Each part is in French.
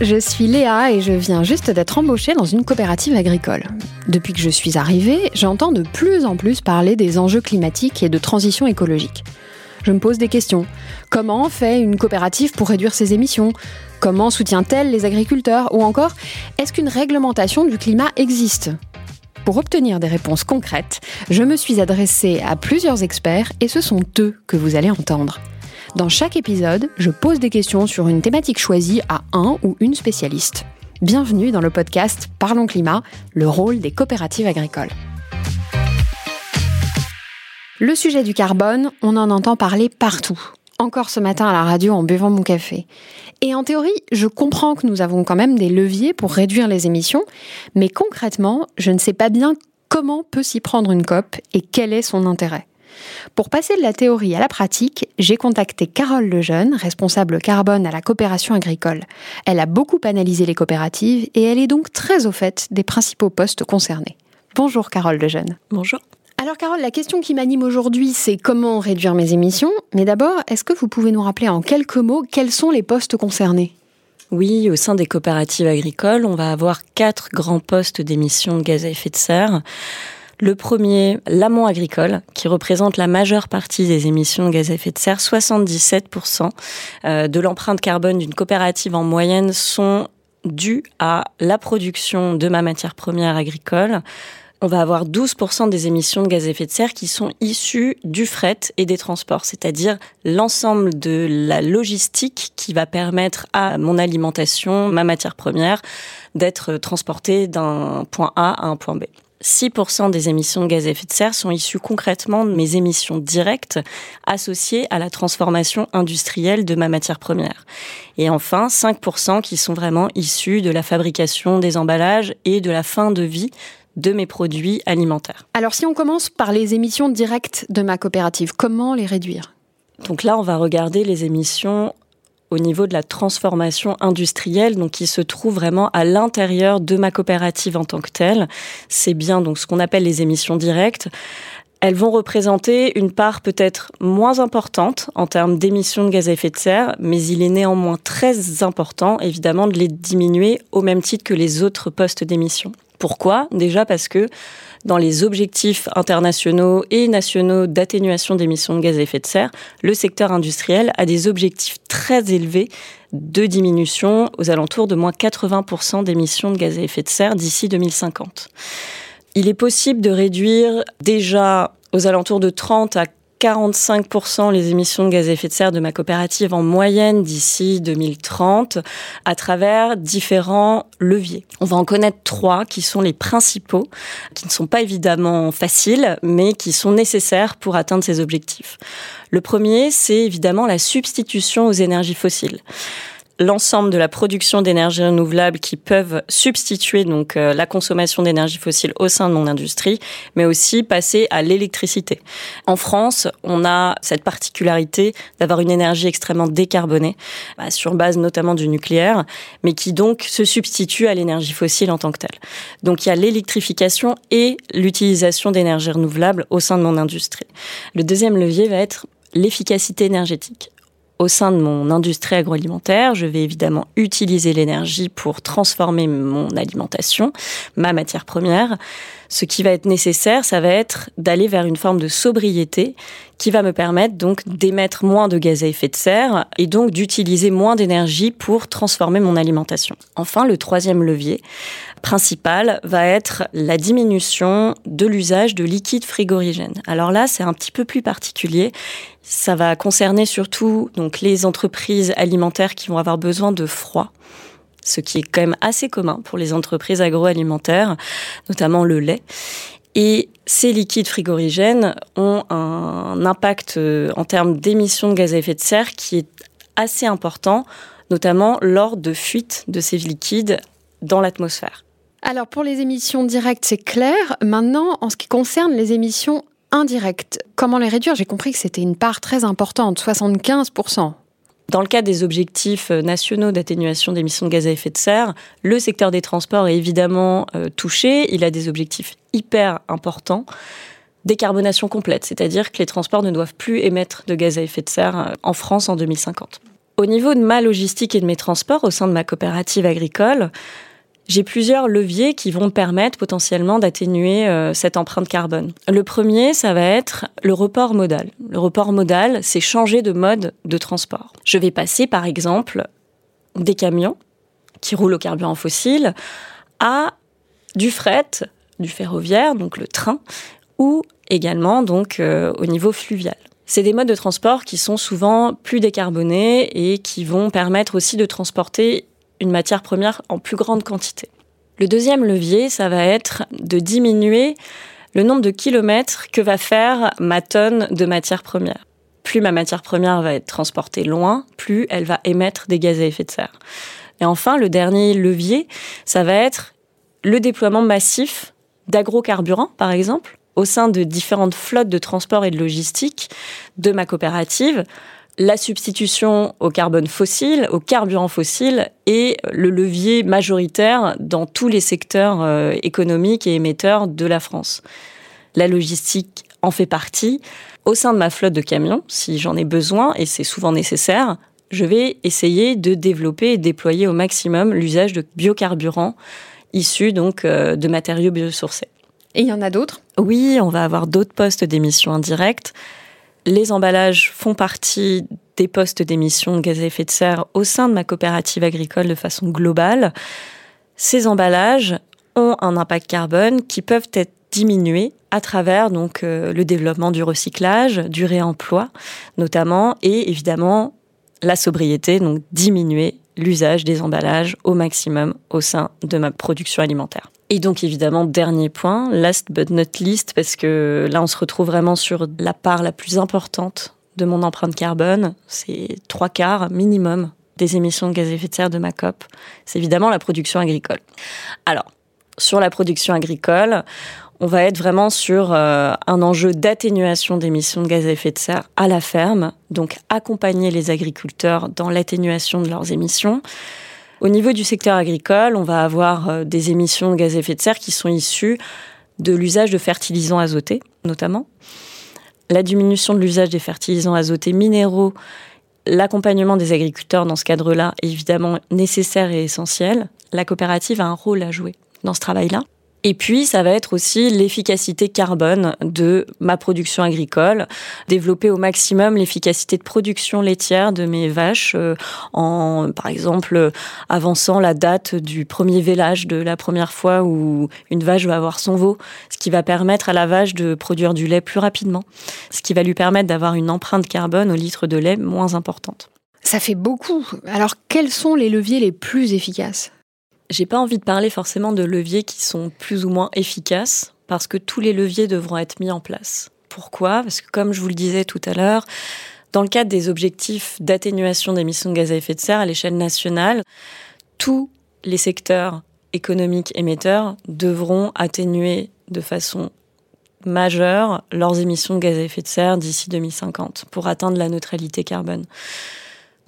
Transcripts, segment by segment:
je suis Léa et je viens juste d'être embauchée dans une coopérative agricole. Depuis que je suis arrivée, j'entends de plus en plus parler des enjeux climatiques et de transition écologique. Je me pose des questions. Comment fait une coopérative pour réduire ses émissions? Comment soutient-elle les agriculteurs? Ou encore, est-ce qu'une réglementation du climat existe? Pour obtenir des réponses concrètes, je me suis adressée à plusieurs experts et ce sont eux que vous allez entendre. Dans chaque épisode, je pose des questions sur une thématique choisie à un ou une spécialiste. Bienvenue dans le podcast Parlons Climat, le rôle des coopératives agricoles. Le sujet du carbone, on en entend parler partout. Encore ce matin à la radio en buvant mon café. Et en théorie, je comprends que nous avons quand même des leviers pour réduire les émissions, mais concrètement, je ne sais pas bien comment peut s'y prendre une COP et quel est son intérêt. Pour passer de la théorie à la pratique, j'ai contacté Carole Lejeune, responsable carbone à la coopération agricole. Elle a beaucoup analysé les coopératives et elle est donc très au fait des principaux postes concernés. Bonjour Carole Lejeune. Bonjour. Alors Carole, la question qui m'anime aujourd'hui, c'est comment réduire mes émissions. Mais d'abord, est-ce que vous pouvez nous rappeler en quelques mots quels sont les postes concernés? Oui, au sein des coopératives agricoles, on va avoir quatre grands postes d'émissions de gaz à effet de serre. Le premier, l'amont agricole, qui représente la majeure partie des émissions de gaz à effet de serre. 77% euh, de l'empreinte carbone d'une coopérative en moyenne sont dues à la production de ma matière première agricole. On va avoir 12% des émissions de gaz à effet de serre qui sont issues du fret et des transports, c'est-à-dire l'ensemble de la logistique qui va permettre à mon alimentation, ma matière première, d'être transportée d'un point A à un point B. 6% des émissions de gaz à effet de serre sont issues concrètement de mes émissions directes associées à la transformation industrielle de ma matière première. Et enfin, 5% qui sont vraiment issues de la fabrication des emballages et de la fin de vie de mes produits alimentaires. Alors si on commence par les émissions directes de ma coopérative, comment les réduire? Donc là, on va regarder les émissions au niveau de la transformation industrielle, donc qui se trouve vraiment à l'intérieur de ma coopérative en tant que telle. C'est bien donc ce qu'on appelle les émissions directes. Elles vont représenter une part peut-être moins importante en termes d'émissions de gaz à effet de serre, mais il est néanmoins très important, évidemment, de les diminuer au même titre que les autres postes d'émissions. Pourquoi? Déjà parce que dans les objectifs internationaux et nationaux d'atténuation d'émissions de gaz à effet de serre, le secteur industriel a des objectifs très élevés de diminution aux alentours de moins 80% d'émissions de gaz à effet de serre d'ici 2050. Il est possible de réduire déjà aux alentours de 30 à 45% les émissions de gaz à effet de serre de ma coopérative en moyenne d'ici 2030 à travers différents leviers. On va en connaître trois qui sont les principaux, qui ne sont pas évidemment faciles, mais qui sont nécessaires pour atteindre ces objectifs. Le premier, c'est évidemment la substitution aux énergies fossiles l'ensemble de la production d'énergie renouvelable qui peuvent substituer donc euh, la consommation d'énergie fossile au sein de mon industrie, mais aussi passer à l'électricité. En France, on a cette particularité d'avoir une énergie extrêmement décarbonée, bah, sur base notamment du nucléaire, mais qui donc se substitue à l'énergie fossile en tant que telle. Donc il y a l'électrification et l'utilisation d'énergie renouvelable au sein de mon industrie. Le deuxième levier va être l'efficacité énergétique au sein de mon industrie agroalimentaire, je vais évidemment utiliser l'énergie pour transformer mon alimentation, ma matière première. Ce qui va être nécessaire, ça va être d'aller vers une forme de sobriété qui va me permettre donc d'émettre moins de gaz à effet de serre et donc d'utiliser moins d'énergie pour transformer mon alimentation. Enfin, le troisième levier principal va être la diminution de l'usage de liquide frigorigène. Alors là, c'est un petit peu plus particulier. Ça va concerner surtout donc les entreprises alimentaires qui vont avoir besoin de froid ce qui est quand même assez commun pour les entreprises agroalimentaires, notamment le lait. Et ces liquides frigorigènes ont un impact euh, en termes d'émissions de gaz à effet de serre qui est assez important, notamment lors de fuites de ces liquides dans l'atmosphère. Alors pour les émissions directes, c'est clair. Maintenant, en ce qui concerne les émissions indirectes, comment les réduire? J'ai compris que c'était une part très importante, 75%. Dans le cas des objectifs euh, nationaux d'atténuation d'émissions de gaz à effet de serre, le secteur des transports est évidemment euh, touché. Il a des objectifs hyper importants. Décarbonation complète, c'est-à-dire que les transports ne doivent plus émettre de gaz à effet de serre euh, en France en 2050. Au niveau de ma logistique et de mes transports au sein de ma coopérative agricole, j'ai plusieurs leviers qui vont permettre potentiellement d'atténuer euh, cette empreinte carbone. Le premier, ça va être le report modal. Le report modal, c'est changer de mode de transport. Je vais passer par exemple des camions qui roulent au carburant fossile à du fret, du ferroviaire, donc le train, ou également donc euh, au niveau fluvial. C'est des modes de transport qui sont souvent plus décarbonés et qui vont permettre aussi de transporter une matière première en plus grande quantité. Le deuxième levier, ça va être de diminuer le nombre de kilomètres que va faire ma tonne de matière première. Plus ma matière première va être transportée loin, plus elle va émettre des gaz à effet de serre. Et enfin, le dernier levier, ça va être le déploiement massif d'agrocarburants, par exemple, au sein de différentes flottes de transport et de logistique de ma coopérative la substitution au carbone fossile, au carburant fossile, est le levier majoritaire dans tous les secteurs euh, économiques et émetteurs de la France. La logistique en fait partie. Au sein de ma flotte de camions, si j'en ai besoin, et c'est souvent nécessaire, je vais essayer de développer et déployer au maximum l'usage de biocarburants issus donc euh, de matériaux biosourcés. Et il y en a d'autres? Oui, on va avoir d'autres postes d'émissions indirectes. Les emballages font partie des postes d'émissions de gaz à effet de serre au sein de ma coopérative agricole de façon globale. Ces emballages ont un impact carbone qui peuvent être diminués à travers euh, le développement du recyclage, du réemploi notamment et évidemment la sobriété donc diminuer l'usage des emballages au maximum au sein de ma production alimentaire. Et donc évidemment, dernier point, last but not least, parce que là on se retrouve vraiment sur la part la plus importante de mon empreinte carbone, c'est trois quarts minimum des émissions de gaz à effet de serre de ma COP, c'est évidemment la production agricole. Alors, sur la production agricole, on va être vraiment sur euh, un enjeu d'atténuation d'émissions de gaz à effet de serre à la ferme, donc accompagner les agriculteurs dans l'atténuation de leurs émissions. Au niveau du secteur agricole, on va avoir euh, des émissions de gaz à effet de serre qui sont issues de l'usage de fertilisants azotés, notamment. La diminution de l'usage des fertilisants azotés minéraux, l'accompagnement des agriculteurs dans ce cadre-là est évidemment nécessaire et essentiel. La coopérative a un rôle à jouer dans ce travail-là. Et puis, ça va être aussi l'efficacité carbone de ma production agricole, développer au maximum l'efficacité de production laitière de mes vaches euh, en, par exemple, avançant la date du premier vélage de la première fois où une vache va avoir son veau, ce qui va permettre à la vache de produire du lait plus rapidement, ce qui va lui permettre d'avoir une empreinte carbone au litre de lait moins importante. Ça fait beaucoup. Alors, quels sont les leviers les plus efficaces? J'ai pas envie de parler forcément de leviers qui sont plus ou moins efficaces, parce que tous les leviers devront être mis en place. Pourquoi? Parce que comme je vous le disais tout à l'heure, dans le cadre des objectifs d'atténuation d'émissions de gaz à effet de serre à l'échelle nationale, tous les secteurs économiques émetteurs devront atténuer de façon majeure leurs émissions de gaz à effet de serre d'ici 2050 pour atteindre la neutralité carbone.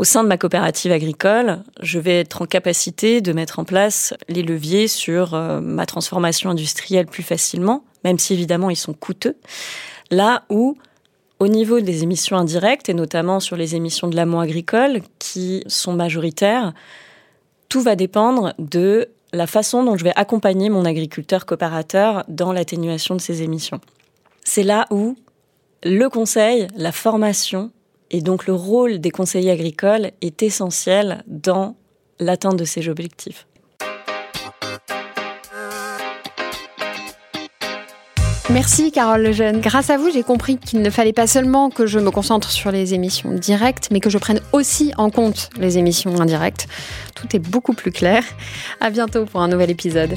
Au sein de ma coopérative agricole, je vais être en capacité de mettre en place les leviers sur euh, ma transformation industrielle plus facilement, même si évidemment ils sont coûteux. Là où, au niveau des émissions indirectes, et notamment sur les émissions de l'amont agricole, qui sont majoritaires, tout va dépendre de la façon dont je vais accompagner mon agriculteur coopérateur dans l'atténuation de ces émissions. C'est là où le conseil, la formation et donc le rôle des conseillers agricoles est essentiel dans l'atteinte de ces objectifs. Merci Carole Lejeune. Grâce à vous, j'ai compris qu'il ne fallait pas seulement que je me concentre sur les émissions directes, mais que je prenne aussi en compte les émissions indirectes. Tout est beaucoup plus clair. À bientôt pour un nouvel épisode.